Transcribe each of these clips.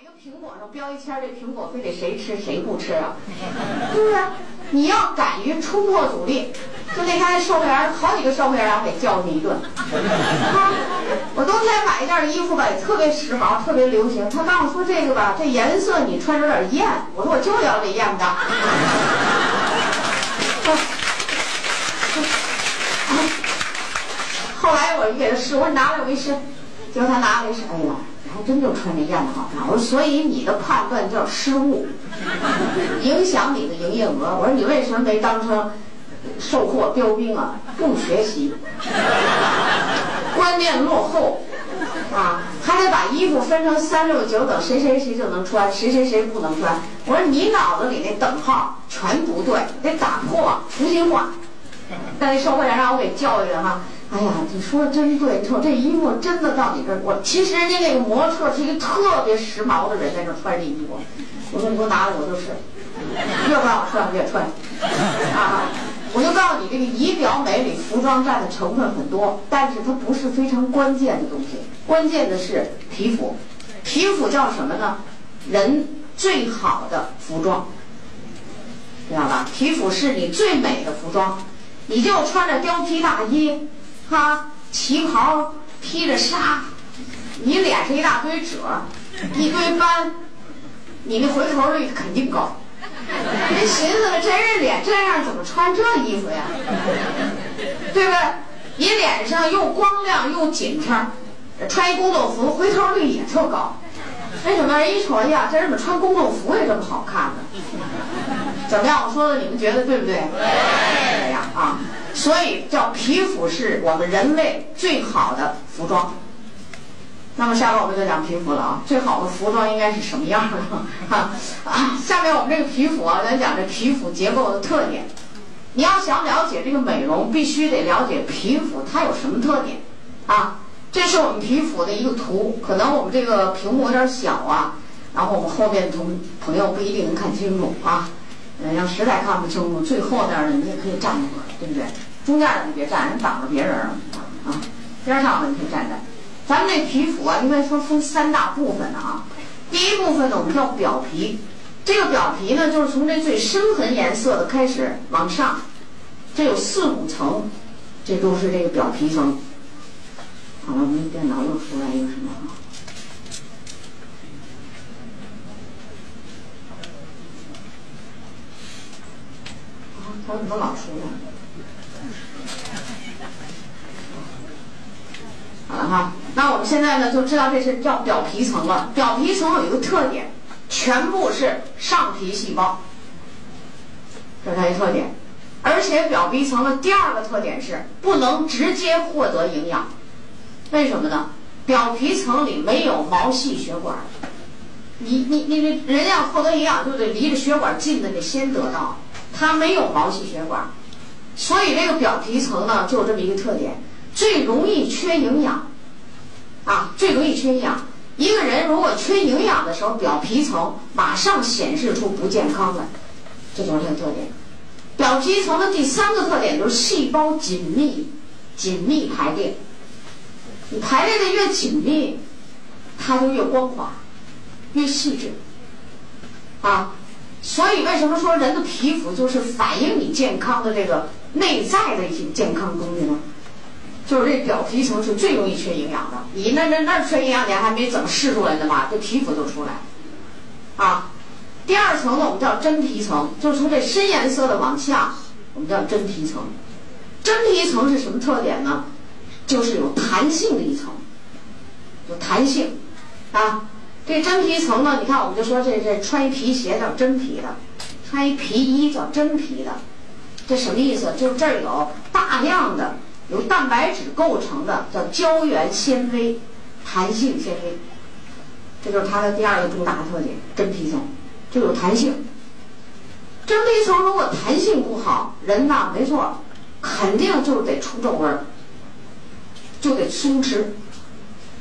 一个苹果上标一签，这苹果非得谁吃谁不吃啊？是不是？你要敢于冲破阻力，就那天售货员好几个售货员让我给教训一顿。我冬天买一件衣服吧，也特别时髦，特别流行。他刚我说这个吧，这颜色你穿着有点艳。我说我就要这艳的。后来我一给他试，我说你拿来我一试，结果他拿来一试，哎呀，还真就穿这样的好看。我说所以你的判断叫失误，影响你的营业额。我说你为什么没当成售货标兵啊？不学习，观念落后啊，还得把衣服分成三六九等，谁谁谁就能穿，谁谁谁不能穿。我说你脑子里那等号全不对，得打破，重新换。但那售货员让我给教育了哈。哎呀，你说的真对，你瞅这衣服真的到你这儿。我其实人家那个模特是一个特别时髦的人，在这穿这衣服。我说你给我拿来，我就是，越不让我穿越穿。啊，我就告诉你，这个仪表美里服装占的成分很多，但是它不是非常关键的东西。关键的是皮肤，皮肤叫什么呢？人最好的服装，知道吧？皮肤是你最美的服装，你就穿着貂皮大衣。哈，旗袍披着纱，你脸上一大堆褶，一堆斑，你那回头率肯定高。人寻思了，真是脸这样，怎么穿这衣服呀？对不对？你脸上又光亮又紧撑，穿一工作服，回头率也特高。为什么？人一瞅呀，这人怎么穿工作服也这么好看呢？怎么样？我说的你们觉得对不对？对。这样啊。所以叫皮肤是我们人类最好的服装。那么下面我们就讲皮肤了啊，最好的服装应该是什么样的？哈 啊，下面我们这个皮肤啊，咱讲这皮肤结构的特点。你要想了解这个美容，必须得了解皮肤它有什么特点啊。这是我们皮肤的一个图，可能我们这个屏幕有点小啊，然后我们后面同朋友不一定能看清楚啊。嗯，要实在看不清楚，最后边的你也可以站一会儿，对不对？中间的你别站，人挡着别人了啊！边上的你可以站站。咱们这皮肤啊，应该说分三大部分的啊。第一部分呢，我们叫表皮。这个表皮呢，就是从这最深痕颜色的开始往上，这有四五层，这都是这个表皮层。好了，我们电脑又出来一个什么啊？啊，它怎么老出来？好了哈，那我们现在呢就知道这是叫表皮层了。表皮层有一个特点，全部是上皮细胞，这是它一特点。而且表皮层的第二个特点是不能直接获得营养，为什么呢？表皮层里没有毛细血管，你你你人要获得营养就得离着血管近的得先得到，它没有毛细血管。所以这个表皮层呢，就有这么一个特点，最容易缺营养，啊，最容易缺营养。一个人如果缺营养的时候，表皮层马上显示出不健康来，这就是它的特点。表皮层的第三个特点就是细胞紧密，紧密排列。你排列的越紧密，它就越光滑，越细致，啊。所以为什么说人的皮肤就是反映你健康的这个？内在的一些健康东西呢，就是这表皮层是最容易缺营养的。你那那那缺营养，你还没怎么试出来呢嘛，这皮肤就出来。啊，第二层呢，我们叫真皮层，就是从这深颜色的往下，我们叫真皮层。真皮层是什么特点呢？就是有弹性的一层，有弹性。啊，这真皮层呢，你看我们就说这这穿一皮鞋叫真皮的，穿一皮衣叫真皮的。这什么意思？就是这儿有大量的由蛋白质构成的叫胶原纤维、弹性纤维，这就是它的第二个重大特点。真皮层就有弹性。真皮层如果弹性不好，人呐，没错，肯定就是得出皱纹，就得松弛，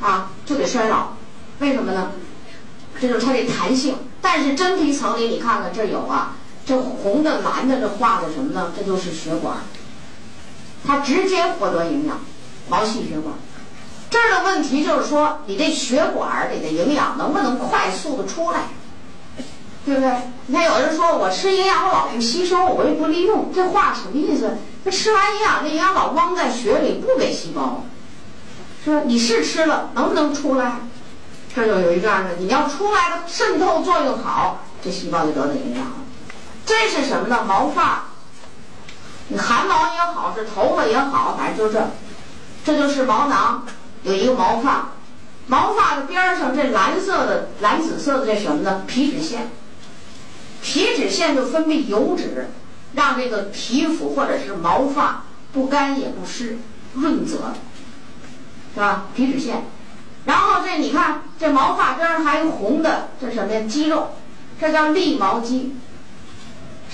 啊，就得衰老。为什么呢？这就是它的弹性。但是真皮层里，你看看这有啊。这红的、蓝的，这画的什么呢？这就是血管，它直接获得营养，毛细血管，这儿的问题就是说，你这血管里的营养能不能快速的出来，对不对？你看有人说我吃营养我老不吸收，我也不利用，这话什么意思？这吃完营养，这营养老汪在血里不给细胞，是吧？你是吃了，能不能出来？这就有一段子，你要出来的渗透作用好，这细胞就得到营养了。这是什么呢？毛发，你汗毛也好，是头发也好，反正就这，这就是毛囊。有一个毛发，毛发的边上这蓝色的、蓝紫色的这什么呢？皮脂腺。皮脂腺就分泌油脂，让这个皮肤或者是毛发不干也不湿，润泽，是吧？皮脂腺。然后这你看，这毛发边上还有红的，这什么呀？肌肉，这叫立毛肌。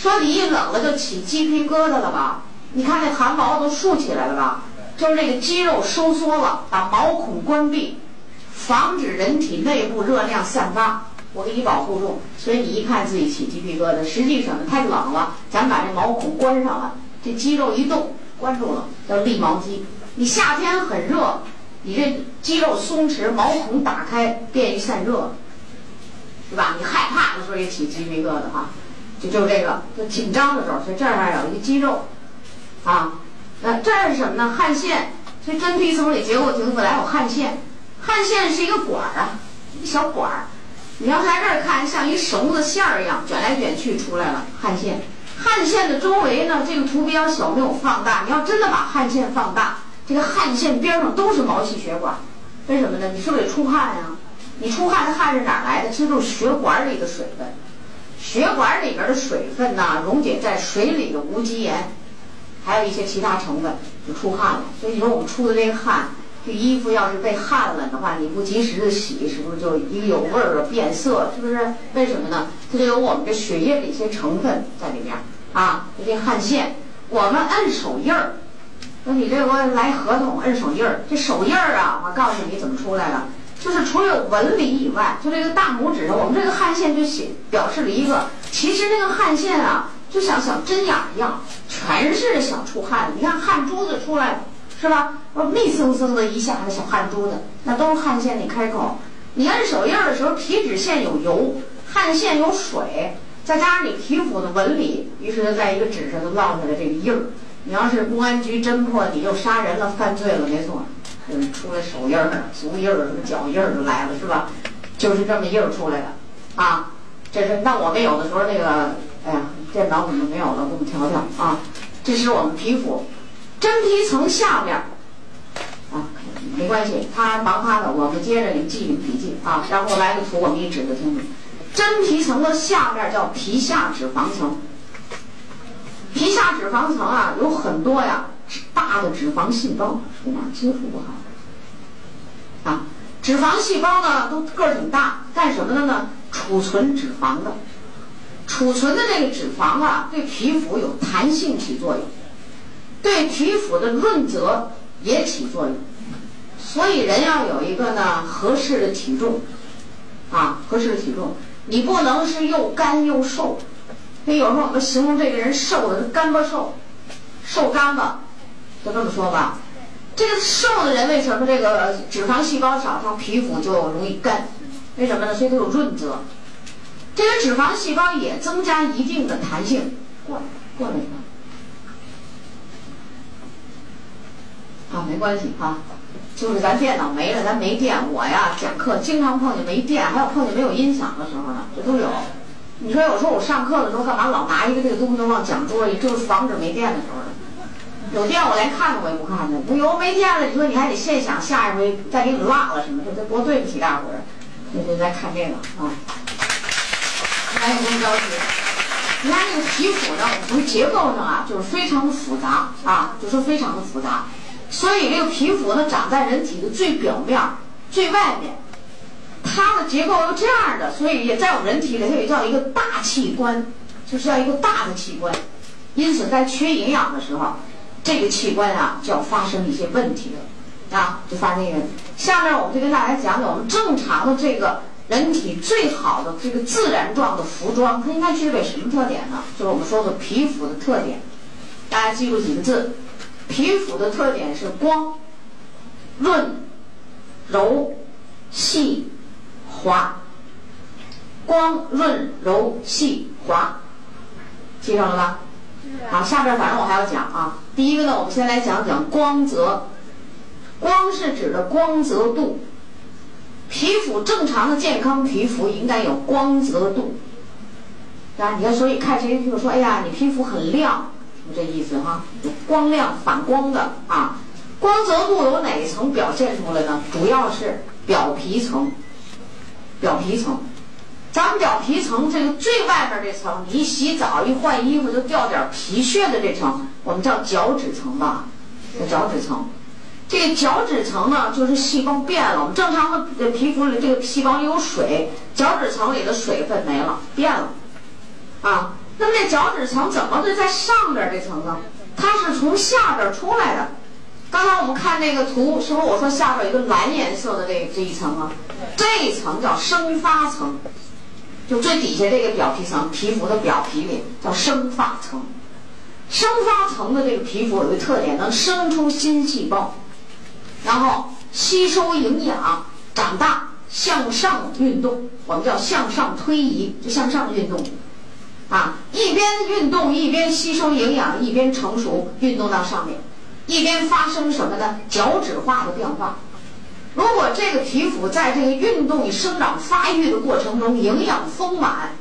说你一冷了就起鸡皮疙瘩了吧？你看那汗毛都竖起来了吧？就是这个肌肉收缩了，把毛孔关闭，防止人体内部热量散发。我给你保护住，所以你一看自己起鸡皮疙瘩，实际上呢太冷了，咱把这毛孔关上了，这肌肉一动关住了，叫立毛肌。你夏天很热，你这肌肉松弛，毛孔打开，便于散热，对吧？你害怕的时候也起鸡皮疙瘩哈，就就这个，就紧张的时候，所以这儿还有一个肌肉，啊。那这儿是什么呢？汗腺，所以真皮层里结构挺复杂，有汗腺。汗腺是一个管儿啊，一小管儿。你要在这儿看，像一绳子线儿一样卷来卷去出来了。汗腺，汗腺的周围呢，这个图比较小，没有放大。你要真的把汗腺放大，这个汗腺边上都是毛细血管。为什么呢？你是不是得出汗呀？你出汗的汗是哪来的？其实就是血管里的水分。血管里边的水分呢，溶解在水里的无机盐。还有一些其他成分就出汗了，所以你说我们出的这个汗，这衣服要是被汗了的话，你不及时的洗，是不是就一个有味儿啊，变色，是不是？为什么呢？它就有我们这血液的一些成分在里面啊。这汗腺，我们摁手印儿，说你这我来合同摁手印儿，这手印儿啊，我告诉你怎么出来的，就是除了纹理以外，就这个大拇指上，我们这个汗腺就写表示了一个，其实那个汗腺啊。就像小针眼一样，全是想出汗。你看汗珠子出来，是吧？密森森的一下子小汗珠子，那都是汗腺的开口。你按手印的时候，皮脂腺有油，汗腺有水，再加上你皮肤的纹理，于是就在一个纸上就烙下来这个印儿。你要是公安局侦破，你又杀人了、犯罪了，没错，嗯，出来手印儿、足印儿、脚印儿就来了，是吧？就是这么印儿出来的，啊，这是那我们有的时候那个，哎呀。电脑怎么没有了？给我们调调啊！这是我们皮肤真皮层下面啊，没关系，他忙他的，我们接着你记你笔记啊。然后来个图，我给你指个清楚。真皮层的下面叫皮下脂肪层。皮下脂肪层啊，有很多呀，大的脂肪细胞，这哪接触不好？啊，脂肪细胞呢，都个儿挺大，干什么的呢？储存脂肪的。储存的这个脂肪啊，对皮肤有弹性起作用，对皮肤的润泽也起作用。所以人要有一个呢合适的体重，啊，合适的体重，你不能是又干又瘦。所以有时候我们形容这个人瘦的是干巴瘦，瘦干巴，就这么说吧。这个瘦的人为什么这个脂肪细胞少，他皮肤就容易干？为什么呢？所以它有润泽。这个脂肪细胞也增加一定的弹性，过过来一个，啊，没关系啊，就是咱电脑没了，咱没电，我呀讲课经常碰见没电，还有碰见没有音响的时候呢，这都有。你说有时候我上课的时候干嘛老拿一个这个东西往讲桌里，就是防止没电的时候呢。有电我连看都我也不看的，有没电了，你说你还得现想下一回再给你落了什么，这这多对不起大伙儿。你就在看这个啊。来，不用着急。你看这个皮肤呢，从结构上啊，就是非常的复杂啊，就说非常的复杂。所以这个皮肤呢，长在人体的最表面、最外面，它的结构又这样的，所以也在我们人体里，它也叫一个大器官，就是要一个大的器官。因此，在缺营养的时候，这个器官啊，就要发生一些问题了啊，就发生一个。下面我们就跟大家讲讲我们正常的这个。人体最好的这个自然状的服装，它应该具备什么特点呢？就是我们说的皮肤的特点。大家记住几个字：皮肤的特点是光、润、柔、细、滑。光润柔细滑，记上了吧？好，下边反正我还要讲啊。第一个呢，我们先来讲讲光泽。光是指的光泽度，皮肤正常的健康皮肤应该有光泽度。啊，你看，所以看谁就说，哎呀，你皮肤很亮，就这意思哈，光亮反光的啊。光泽度有哪一层表现出来呢？主要是表皮层，表皮层。咱们表皮层这个最外边这层，你一洗澡一换衣服就掉点皮屑的这层，我们叫角质层吧，角质层。这个角质层呢，就是细胞变了。我们正常的皮肤里这个细胞里有水，角质层里的水分没了，变了。啊，那么这角质层怎么会在上边这层呢？它是从下边出来的。刚才我们看那个图，是不是我说下边有一个蓝颜色的这这一层啊？这一层叫生发层。就最底下这个表皮层，皮肤的表皮里叫生发层。生发层的这个皮肤有个特点，能生出新细胞，然后吸收营养、长大、向上运动。我们叫向上推移，就向上运动。啊，一边运动一边吸收营养，一边成熟，运动到上面，一边发生什么呢？角质化的变化。如果这个皮肤在这个运动与生长发育的过程中营养丰满，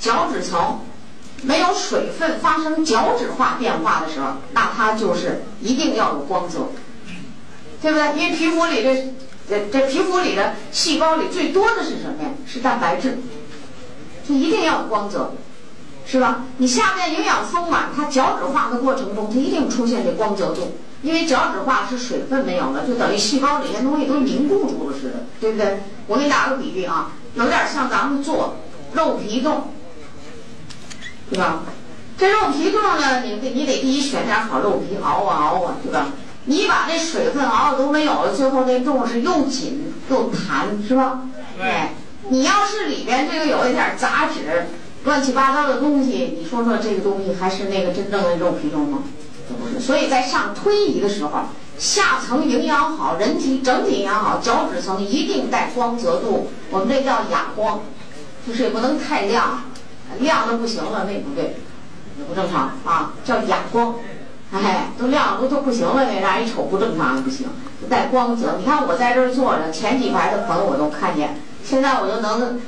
角质层没有水分发生角质化变化的时候，那它就是一定要有光泽，对不对？因为皮肤里的这这皮肤里的细胞里最多的是什么呀？是蛋白质，就一定要有光泽，是吧？你下面营养丰满，它角质化的过程中，它一定出现这光泽度。因为角质化是水分没有了，就等于细胞里面东西都凝固住了似的，对不对？我给你打个比喻啊，有点像咱们做肉皮冻，对吧？这肉皮冻呢，你得你得第一选点好肉皮熬啊熬啊，对吧？你把那水分熬的都没有了，最后那冻是又紧又弹，是吧？对。你要是里边这个有一点杂质、乱七八糟的东西，你说说这个东西还是那个真正的肉皮冻吗？所以在上推移的时候，下层营养好，人体整体营养好，角质层一定带光泽度。我们这叫哑光，就是也不能太亮，亮的不行了那不对，也不正常啊，叫哑光。哎，都亮都都不行了，那让人一瞅不正常不行，带光泽。你看我在这儿坐着，前几排的朋友我都看见，现在我就能。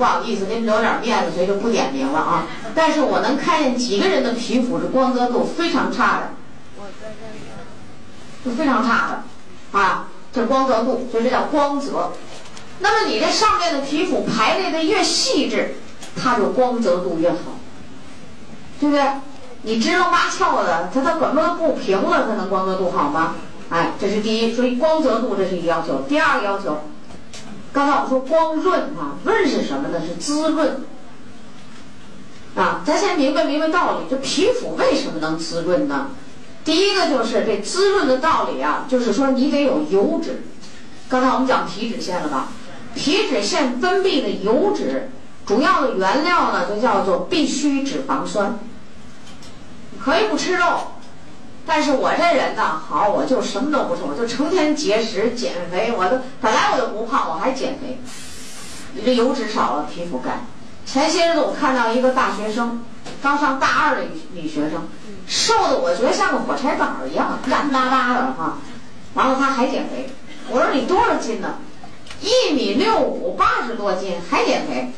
不好意思，给你留点面子，所以就不点名了啊。但是我能看见几个人的皮肤是光泽度非常差的，就非常差的，啊，这光泽度，所以这叫光泽。那么你这上面的皮肤排列的越细致，它就光泽度越好，对不对？你支棱八翘的，它它怎么不平了，它能光泽度好吗？哎，这是第一，所以光泽度这是一个要求。第二个要求。刚才我们说光润啊，润是什么呢？是滋润啊。咱先明白明白道理，这皮肤为什么能滋润呢？第一个就是这滋润的道理啊，就是说你得有油脂。刚才我们讲皮脂腺了吧？皮脂腺分泌的油脂，主要的原料呢就叫做必需脂肪酸。可以不吃肉。但是我这人呢，好，我就什么都不吃，我就成天节食减肥。我都本来我就不胖，我还减肥。你这油脂少了，皮肤干。前些日子我看到一个大学生，刚上大二的女女学生，瘦的我觉得像个火柴杆儿一样，干巴巴的哈。完了他还减肥，我说你多少斤呢？一米六五，八十多斤，还减肥。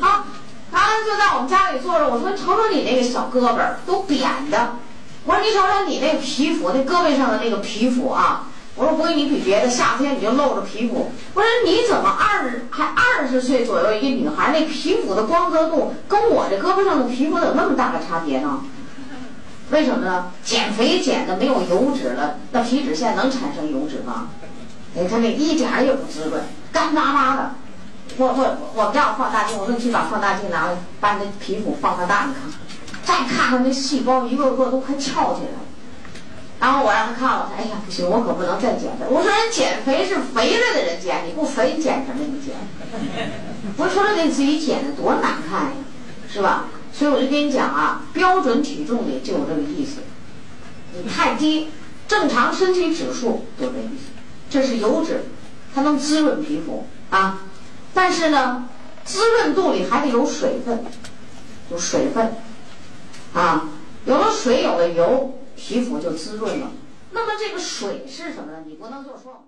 啊，他就在我们家里坐着，我说瞅瞅你那个小胳膊儿，都扁的。我说你瞅瞅你那皮肤，那胳膊上的那个皮肤啊！我说不跟你比别的，夏天你就露着皮肤。我说你怎么二还二十岁左右一个女孩，那皮肤的光泽度跟我这胳膊上的皮肤有那么大的差别呢？为什么呢？减肥减的没有油脂了，那皮脂腺能产生油脂吗？你看那一点也不滋润，干巴巴的。我我我们家有放大镜，我说你去把放大镜拿来，把你的皮肤放大大，你看。再看看那细胞，一个个都快翘起来了。然后我让他看了，他哎呀，不行，我可不能再减肥。我说人减肥是肥了的人减，你不肥减什么？你减？我说了，你自己减的多难看呀，是吧？所以我就跟你讲啊，标准体重里就有这个意思。你太低，正常身体指数就这意思。这是油脂，它能滋润皮肤啊。但是呢，滋润度里还得有水分，有水分啊。有了水，有了油，皮肤就滋润了。那么这个水是什么呢？你不能就说。